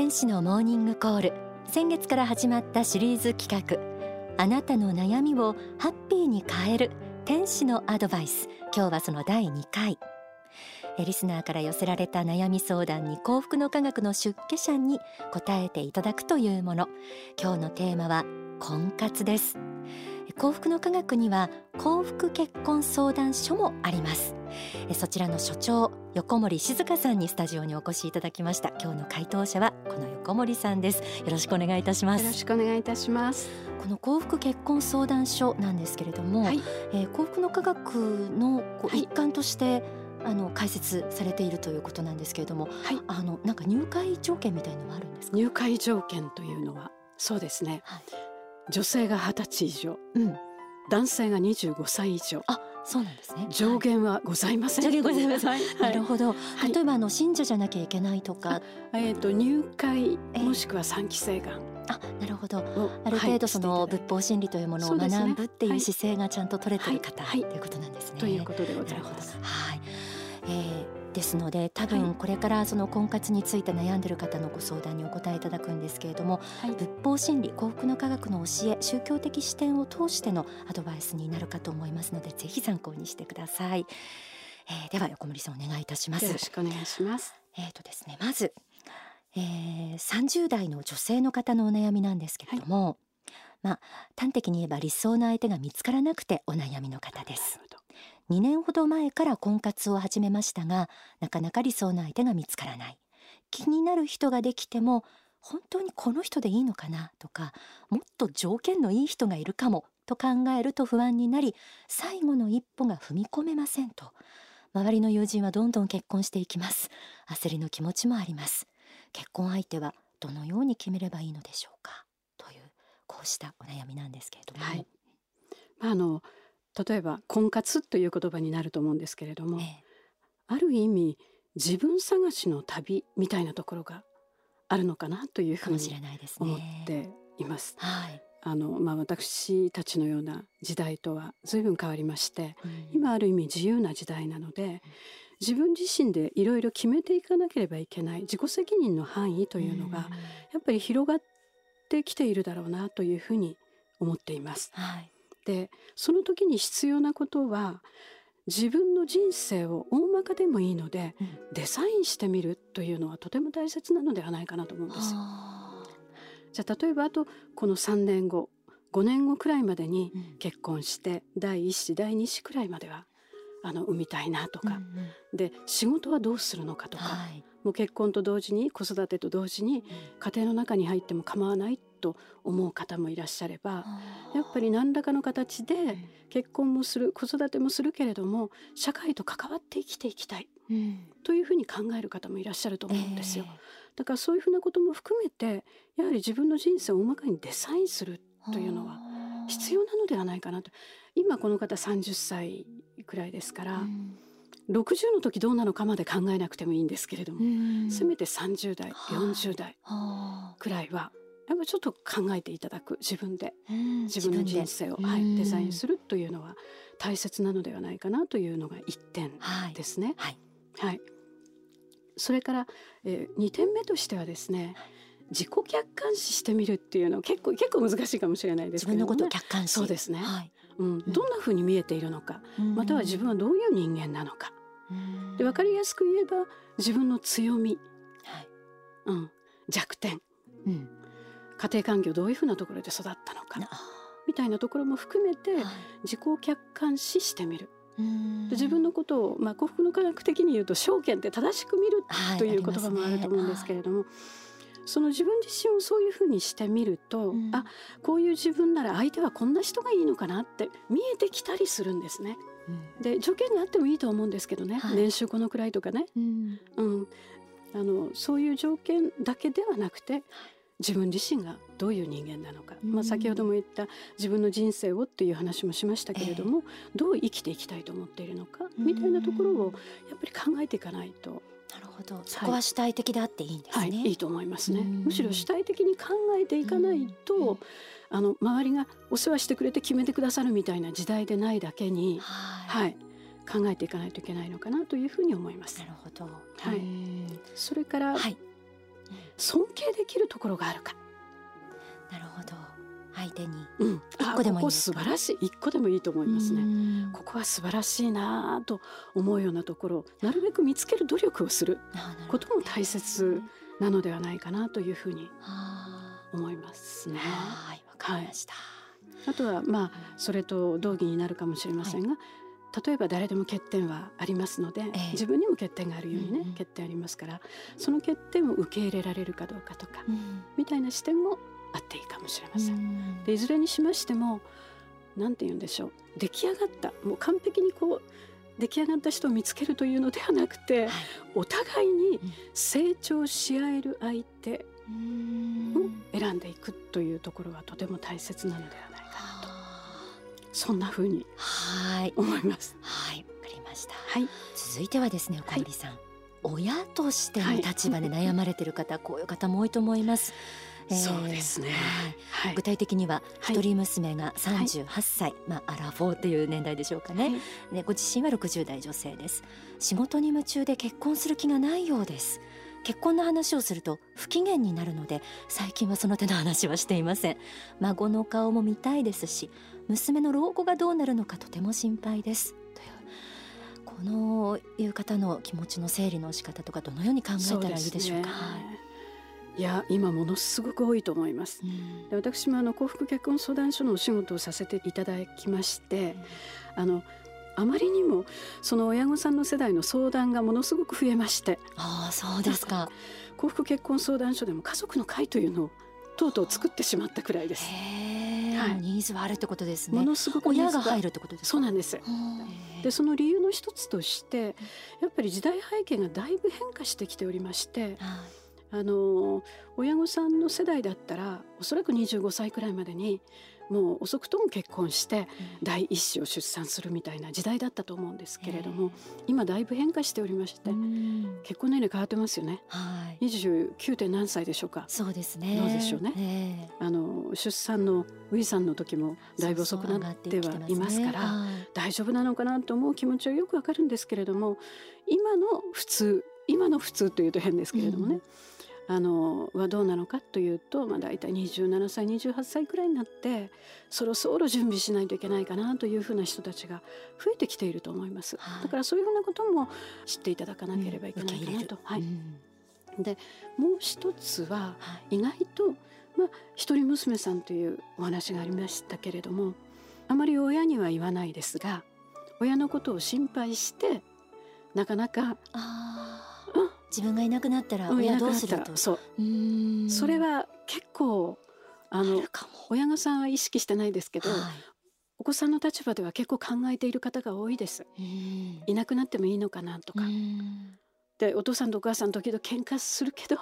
天使のモーニングコール。先月から始まったシリーズ企画。あなたの悩みをハッピーに変える。天使のアドバイス。今日はその第2回。リスナーから寄せられた悩み相談に幸福の科学の出家者に答えていただくというもの。今日のテーマは婚活です。幸福の科学には幸福結婚相談所もあります。そちらの所長横森静香さんにスタジオにお越しいただきました。今日の回答者はこの横森さんです。よろしくお願いいたします。よろしくお願いいたします。この幸福結婚相談所なんですけれども、はい、えー、幸福の科学のこう一環として、はい。あの解説されているということなんですけれども、はい、あのなんか入会条件みたいのはあるんですか？入会条件というのはそうですね、はい、女性が二十歳以上、うん、男性が二十五歳以上。あそうなんですね。上限はございません、上限ございません、はい、なるほど。例えばあの信者じゃなきゃいけないとか。えっ、ー、と入会もしくは三期生願、あなるほど。ある程度その仏法真理というものを学ぶっていう姿勢がちゃんと取れてる方、はい、ということなんですね。ということでございます。はい、えー、ですので多分これからその婚活について悩んでる方のご相談にお答えいただくんですけれども、はい、仏法真理幸福の科学の教え宗教的視点を通してのアドバイスになるかと思いますのでぜひ参考にしてください。えー、では横森さんお願いいたします。よろしくお願いします。えっ、とですねまずえー、30代の女性の方のお悩みなんですけれども、はい、まあ端的に言えば理想の相手が見つからなくてお悩みの方です2年ほど前から婚活を始めましたがなかなか理想の相手が見つからない。気になる人ができても本当にこの人でいいのかな？とかもっと条件のいい人がいるかも？と考えると不安になり最後の一歩が踏み込めませんと。周りの友人はどんどん結婚していきます。焦りの気持ちもあります。結婚相手はどのように決めればいいのでしょうか？というこうしたお悩みなんですけれども、はい、まあ、あの例えば婚活という言葉になると思うんですけれども、ええ、ある意味自分探しの旅みたいなところがあるのかなというふうに思っています。はい、あのまあ、私たちのような時代とは随分変わりまして、うん、今ある意味自由な時代なので、自分自身でいろいろ決めていかなければいけない自己責任の範囲というのがやっぱり広がってきているだろうなというふうに思っています。はい、でその時に必要なことは自分の人生を大まかでもいいので、うん、デザインしてみるというのはとても大切なのではないかなと思うんです。じゃあ例えばあとこの3年後5年後くらいまでに結婚して、うん、第1子第2子くらいまではあの産みたいなとか、うんうん、で仕事はどうするのかとか、はい、もう結婚と同時に子育てと同時に家庭の中に入っても構わないと思う方もいらっしゃればやっぱり何らかの形で結婚もする子育てもするけれども社会と関わって生きていきたい、うん、というふうに考える方もいらっしゃると思うんですよ。えー、だからそういうふうなことも含めてやはり自分の人生を大まかにデザインするというのは必要なのではないかなと。今この方30歳くらいですから、うん、60の時どうなのかまで考えなくてもいいんですけれども、うん、せめて30代40代くらいはやっぱちょっと考えていただく自分で、うん、自分の人生を、はい、デザインするというのは大切なのではないかなというのが1点ですね。はい、はい。はい、それから、えー、2点目としてはですね、自己客観視してみるっていうのは結構結構難しいかもしれないですけど、ね、自分のことを客観視。そうですね、はい、うん、どんなふうに見えているのか、うん、または自分はどういう人間なのか、うん、で分かりやすく言えば自分の強み、はい。うん、弱点、うん、家庭環境どういうふうなところで育ったのか。みたいなところも含めて自己客観視してみる。自分のことを、まあ、幸福の科学的に言うと証券って正しく見るという言葉もあると思うんですけれども、はいその自分自身をそういうふうにしてみると、うん、あこういう自分なら相手はこんな人がいいのかなって見えてきたりするんですね。うん、で条件があってもいいと思うんですけどね、はい、年収このくらいとかね、うん、うん、あのそういう条件だけではなくて自分自身がどういう人間なのか、まあ、先ほども言った自分の人生をっていう話もしましたけれども、えー、どう生きていきたいと思っているのかみたいなところをやっぱり考えていかないとなるほど。そこは主体的であっていいんですね、はい、いいと思いますね。むしろ主体的に考えていかないとあの周りがお世話してくれて決めてくださるみたいな時代でないだけにはい、考えていかないといけないのかなというふうに思います。なるほど。はい。それから、はい。尊敬できるところがあるか。なるほど相手に。一個でもいい素晴らしい。一個でもいいと思いますね。ここは素晴らしいなと思うようなところ。をなるべく見つける努力をする。ことも大切なのではないかなというふうに思いますね。はいわかりました、はい、あとはまあそれと同義になるかもしれませんが、はい。例えば誰でも欠点はありますので、ええ、自分にも欠点があるようにね、うんうん、欠点ありますからその欠点を受け入れられるかどうかとか、うん、みたいな視点もあっていいかもしれません。ん。でいずれにしましても何て言うんでしょう。出来上がったもう完璧にこう出来上がった人を見つけるというのではなくて、はい、お互いに成長し合える相手を選んでいくというところがとても大切なのではないかなと。そんな風に思います。はい、わかりました。はい、続いてはですね、小森さん、はい、親としての立場で悩まれている方、こういう方も多いと思います。そうですね、はい、具体的には一人娘が38歳、まあアラフォーという年代でしょうかね、ねご自身は60代女性です。仕事に夢中で結婚する気がないようです。結婚の話をすると不機嫌になるので最近はその手の話はしていません。孫の顔も見たいですし娘の老後がどうなるのかとても心配です。このいう方の気持ちの整理の仕方とかどのように考えたらいいでしょうか？いや今ものすごく多いと思います。で私もあの幸福結婚相談所のお仕事をさせていただきまして、あのあまりにもその親御さんの世代の相談がものすごく増えましてああそうですか幸福結婚相談所でも家族の会というのをとうとう作ってしまったくらいです。はい、ニーズはあるってことですね。ものすごく親が入るってことですそうなんです。でその理由の一つとしてやっぱり時代背景がだいぶ変化してきておりまして。はいあの親御さんの世代だったらおそらく25歳くらいまでにもう遅くとも結婚して第一子を出産するみたいな時代だったと思うんですけれども今だいぶ変化しておりまして結婚年齢変わってますよね、はい、29. 点何歳でしょうか。そうですね。どうでしょうね、あの出産のウィさんの時もだいぶ遅くなってはいますから、大丈夫なのかなと思う気持ちはよくわかるんですけれども今の普通今の普通というと変ですけれどもね、うんあのはどうなのかというと、まあ、大体27歳28歳くらいになってそろそろ準備しないといけないかなというふうな人たちが増えてきていると思います、はい、だからそういうふうなことも知っていただかなければいけないかなと。はい、でもう一つは意外と、まあ、一人娘さんというお話がありましたけれどもあまり親には言わないですが親のことを心配してなかなか自分がいなくなったら親どうすると、そう。それは結構あの親御さんは意識してないですけど、はい、お子さんの立場では結構考えている方が多いです。いなくなってもいいのかなとか。でお父さんとお母さん時々喧嘩するけど、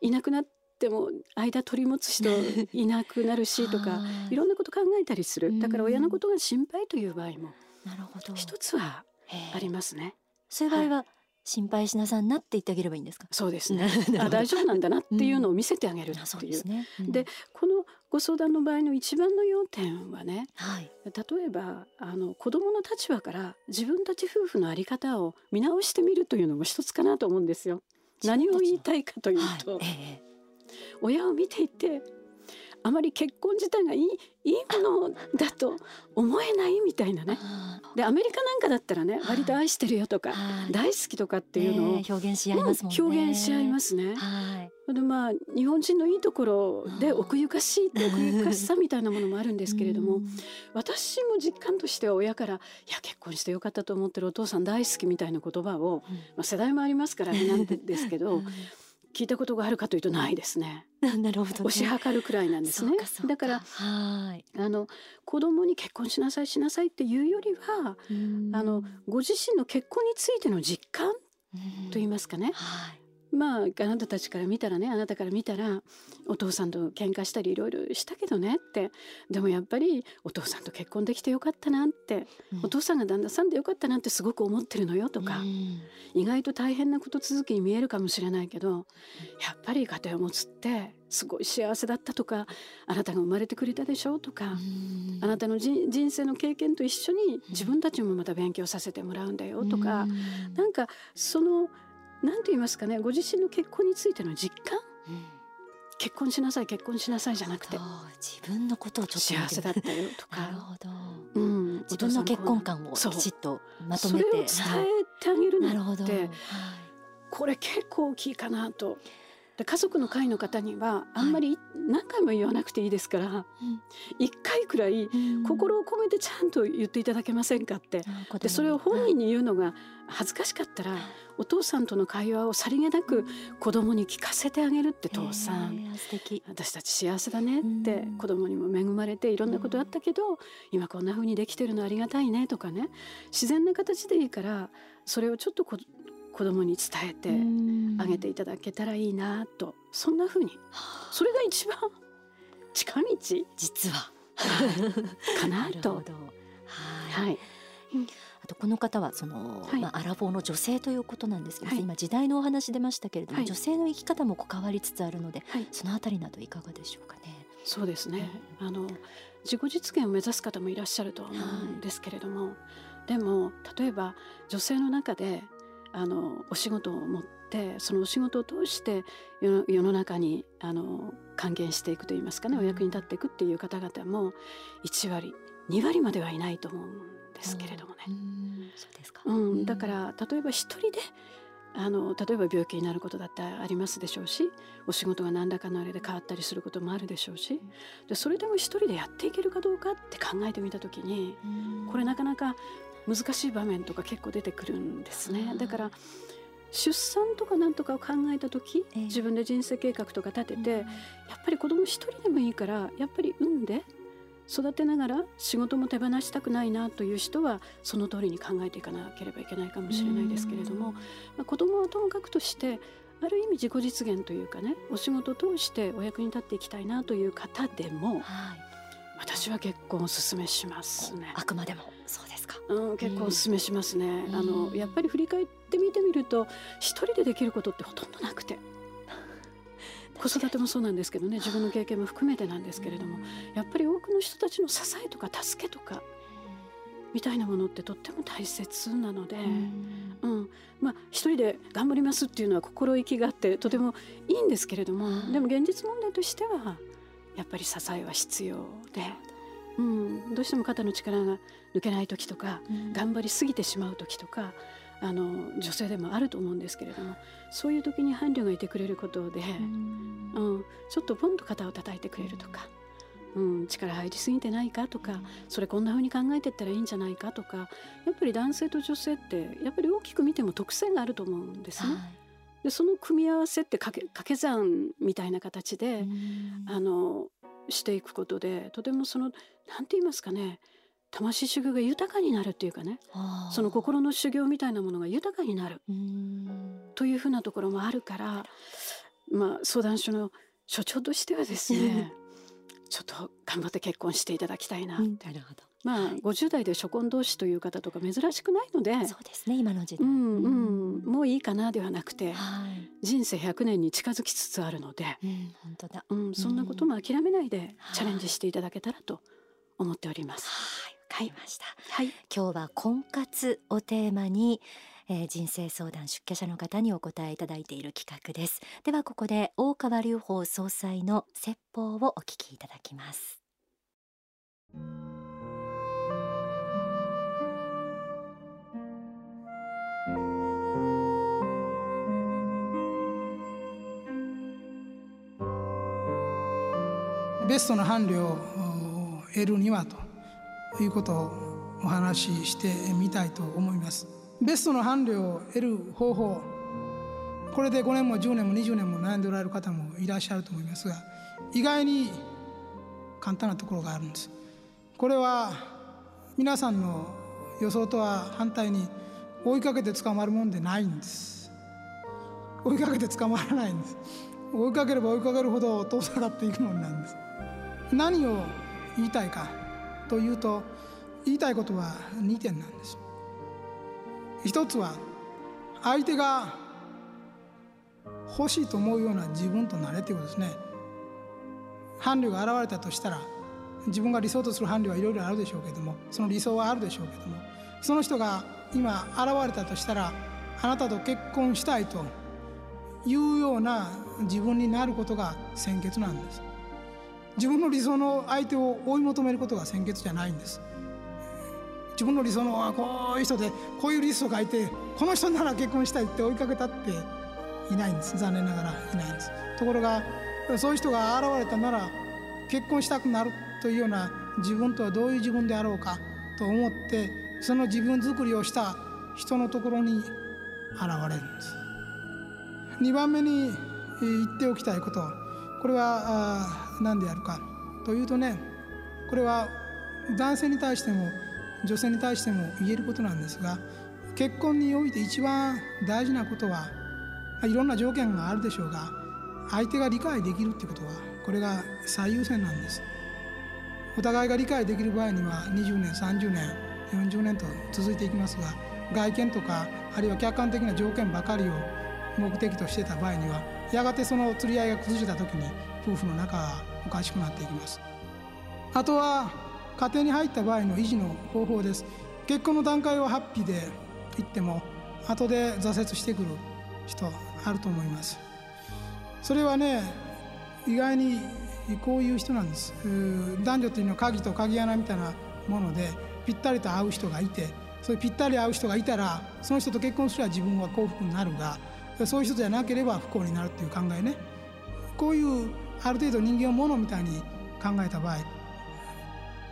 いなくなっても間取り持つ人 いなくなるしとかいろんなこと考えたりする。だから親のことが心配という場合も一つはありますね。そういう場合は、はい心配しなさんなって言ってあげればいいんですか？そうですね。あ大丈夫なんだなっていうのを見せてあげるっていう、うん、ですね、うん、でこのご相談の場合の一番の要点はね、はい、例えばあの子供の立場から自分たち夫婦のあり方を見直してみるというのも一つかなと思うんですよ。何を言いたいかというと、はい。ええ、親を見ていてあまり結婚自体がいいいいものだと思えないみたいなね。でアメリカなんかだったらね割と愛してるよとか大好きとかっていうのを、表現し合いますもんね。表現し合いますね。でまあ日本人のいいところで奥ゆかしいって奥ゆかしさみたいなものもあるんですけれども私も実感としては親から「いや結婚してよかったと思ってるお父さん大好き」みたいな言葉を、まあ、世代もありますからなんですけど聞いたことがあるかというとないですね。なるほど、ね、推し量るくらいなんですね。だからはい。あの子供に結婚しなさいしなさいっていうよりはあのご自身の結婚についての実感と言いますかね、はい、まああなたたちから見たらねあなたから見たらお父さんと喧嘩したりいろいろしたけどねって。でもやっぱりお父さんと結婚できてよかったなって、うん、お父さんが旦那さんでよかったなってすごく思ってるのよとか、うん、意外と大変なこと続きに見えるかもしれないけどやっぱり家庭を持つってすごい幸せだったとかあなたが生まれてくれたでしょとか、うん、あなたの人生の経験と一緒に自分たちもまた勉強させてもらうんだよとか、うん、なんかその何と言いますかねご自身の結婚についての実感？うん。結婚しなさい結婚しなさいじゃなくて。自分のことをちょっと幸せだったよとか。なるほど、うん、自分の結婚観をきちっとまとめて。伝えてあげるのって、はい、これ結構大きいかなとで家族の会の方にはあんまり何回も言わなくていいですから、はい、1回くらい心を込めてちゃんと言っていただけませんかって、うん、でそれを本人に言うのが恥ずかしかったら、はい、お父さんとの会話をさりげなく子供に聞かせてあげるって父さん、私たち幸せだねって子供にも恵まれていろんなことあったけど、今こんな風にできてるのありがたいねとかね。自然な形でいいからそれをちょっと子供に伝えてあげていただけたらいいなと。そんな風に。それが一番近道。実は。かなと。はい、あとこの方はその、はい、まあ、アラフォーの女性ということなんですけど、はい、今時代のお話出ましたけれども、はい、女性の生き方も変わりつつあるので、そのあたりなどいかがでしょうかね。そうですね、うん、あの自己実現を目指す方もいらっしゃると思うんですけれども、でも例えば女性の中であのお仕事を持ってそのお仕事を通して世の中にあの還元していくといいますかねお役に立っていくっていう方々も1割2割まではいないと思うんですけれどもね。そうですか、うん、だから例えば一人であの例えば病気になることだってありますでしょうしお仕事が何らかのあれで変わったりすることもあるでしょうしでそれでも一人でやっていけるかどうかって考えてみた時にこれなかなか難しい場面とか結構出てくるんですね。だから出産とかなんとかを考えた時、えー、自分で人生計画とか立てて、うん、やっぱり子供一人でもいいからやっぱり産んで育てながら仕事も手放したくないなという人はその通りに考えていかなければいけないかもしれないですけれども、まあ、子供はともかくとしてある意味自己実現というかねお仕事を通してお役に立っていきたいなという方でも、はい、私は結婚をお勧めしますね。あくまでもそうですか。うん、結構お勧めしますね。うん、あのやっぱり振り返ってみてみると一人でできることってほとんどなくて。子育てもそうなんですけどね自分の経験も含めてなんですけれどもやっぱり多くの人たちの支えとか助けとかみたいなものってとっても大切なので、うん、うん、まあ一人で頑張りますっていうのは心意気があってとてもいいんですけれどもでも現実問題としてはやっぱり支えは必要で、うん、どうしても肩の力が抜けない時とか、うん、頑張りすぎてしまう時とかあの女性でもあると思うんですけれどもそういう時に伴侶がいてくれることで、うん、うん、ちょっとポンと肩を叩いてくれるとか。うん、力入りすぎてないかとかそれこんな風に考えてったらいいんじゃないかとかやっぱり男性と女性ってやっぱり大きく見ても特性があると思うんですね。はいでその組み合わせって掛け掛け算みたいな形であのしていくことでとてもその何て言いますかね魂修行が豊かになるっていうかねその心の修行みたいなものが豊かになるというふうなところもあるからまあ相談所の所長としてはですねちょっと頑張って結婚していただきたいなって。なるほどまあ、はい、50代で初婚同士という方とか珍しくないのでそうですね今の時代、うんうん、もういいかなではなくて、はい、人生100年に近づきつつあるので、うん、本当だ、うん、そんなことも諦めないでチャレンジしていただけたらと思っております。はい、わかりました、はい、今日は婚活をテーマにえー、人生相談出家者の方にお答えいただいている企画です。ではここで大川隆法総裁の説法をお聞きいただきますベストの伴侶を得るにはということをお話ししてみたいと思います。ベストの伴侶を得る方法これで5年も10年も20年も悩んでおられる方もいらっしゃると思いますが意外に簡単なところがあるんです。これは皆さんの予想とは反対に追いかけて捕まるもんでないんです。追いかけて捕まらないんです。追いかければ追いかけるほど遠ざかっていくもんなんです。何を言いたいかというと言いたいことは2点なんです。一つは相手が欲しいと思うような自分となれということですね。伴侶が現れたとしたら自分が理想とする伴侶はいろいろあるでしょうけどもその理想はあるでしょうけどもその人が今現れたとしたらあなたと結婚したいというような自分になることが先決なんです。自分の理想の相手を追い求めることが先決じゃないんです。自分の理想のこういう人でこういうリストを書いてこの人なら結婚したいって追いかけたっていないんです。残念ながらいないんです。ところがそういう人が現れたなら結婚したくなるというような自分とはどういう自分であろうかと思ってその自分作りをした人のところに現れるんです。2番目に言っておきたいこと。これは何であるかというとねこれは男性に対しても女性に対しても言えることなんですが結婚において一番大事なことはいろんな条件があるでしょうが相手が理解できるってことはこれが最優先なんです。お互いが理解できる場合には20年30年40年と続いていきますが外見とかあるいは客観的な条件ばかりを目的としてた場合にはやがてその釣り合いが崩れた時に夫婦の仲がおかしくなっていきます。あとは家庭に入った場合の維持の方法です。結婚の段階はハッピーでいっても後で挫折してくる人あると思います。それはね意外にこういう人なんです。男女というのは鍵と鍵穴みたいなものでぴったりと合う人がいてそういうぴったり合う人がいたらその人と結婚すれば自分は幸福になるがそういう人じゃなければ不幸になるっていう考えね。こういうある程度人間をものみたいに考えた場合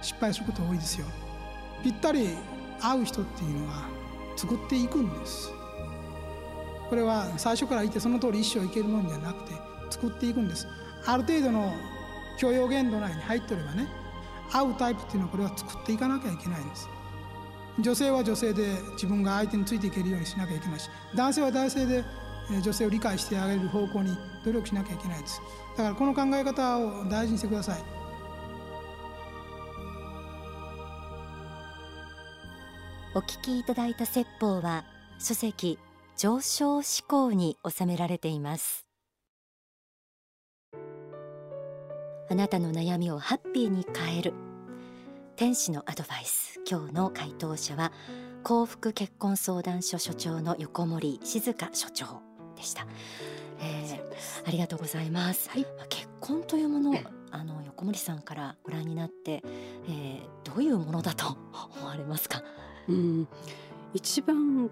失敗すること多いですよ。ぴったり合う人っていうのは作っていくんです。これは最初からいてその通り一生いけるもんじゃなくて作っていくんです。ある程度の許容限度内に入っておればね合うタイプっていうのはこれは作っていかなきゃいけないんです。女性は女性で自分が相手についていけるようにしなきゃいけないし男性は男性で女性を理解してあげる方向に努力しなきゃいけないです。だからこの考え方を大事にしてください。お聞きいただいた説法は書籍上昇志向に収められています。あなたの悩みをハッピーに変える。天使のアドバイス。今日の回答者は幸福結婚相談所所長の横森静香所長。した、えー、ありがとうございます、はい、結婚というものあの横森さんからご覧になって、えー、どういうものだと 思われますか？うん、一番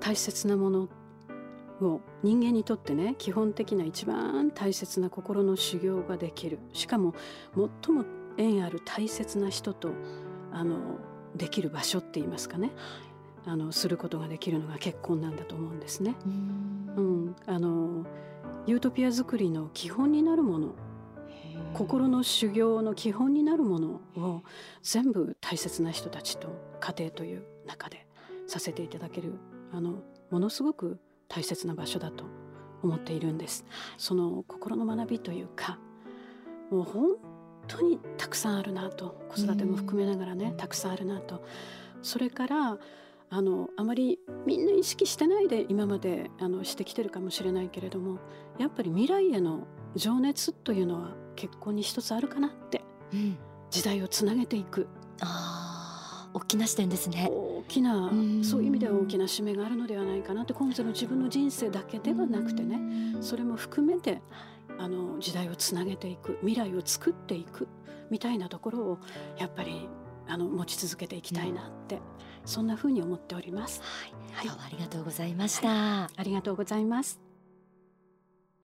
大切なものを人間にとってね基本的な一番大切な心の修行ができる。しかも最も縁ある大切な人とあのできる場所って言いますかねあのすることができるのが結婚なんだと思うんですね。うん、あのユートピア作りの基本になるもの心の修行の基本になるものを全部大切な人たちと家庭という中でさせていただけるあのものすごく大切な場所だと思っているんです。その心の学びというかもう本当にたくさんあるなと子育ても含めながらねたくさんあるなと。それからあのあまりみんな意識してないで今まであのしてきてるかもしれないけれどもやっぱり未来への情熱というのは結婚に一つあるかなって、うん、時代をつなげていく。あ大きな視点ですね。大きなそういう意味では大きな使命があるのではないかなって今世の自分の人生だけではなくてねそれも含めてあの時代をつなげていく未来を作っていくみたいなところをやっぱりあの持ち続けていきたいなって、うん、そんなふうに思っております。はい、はい、どうもありがとうございました、はい、ありがとうございます。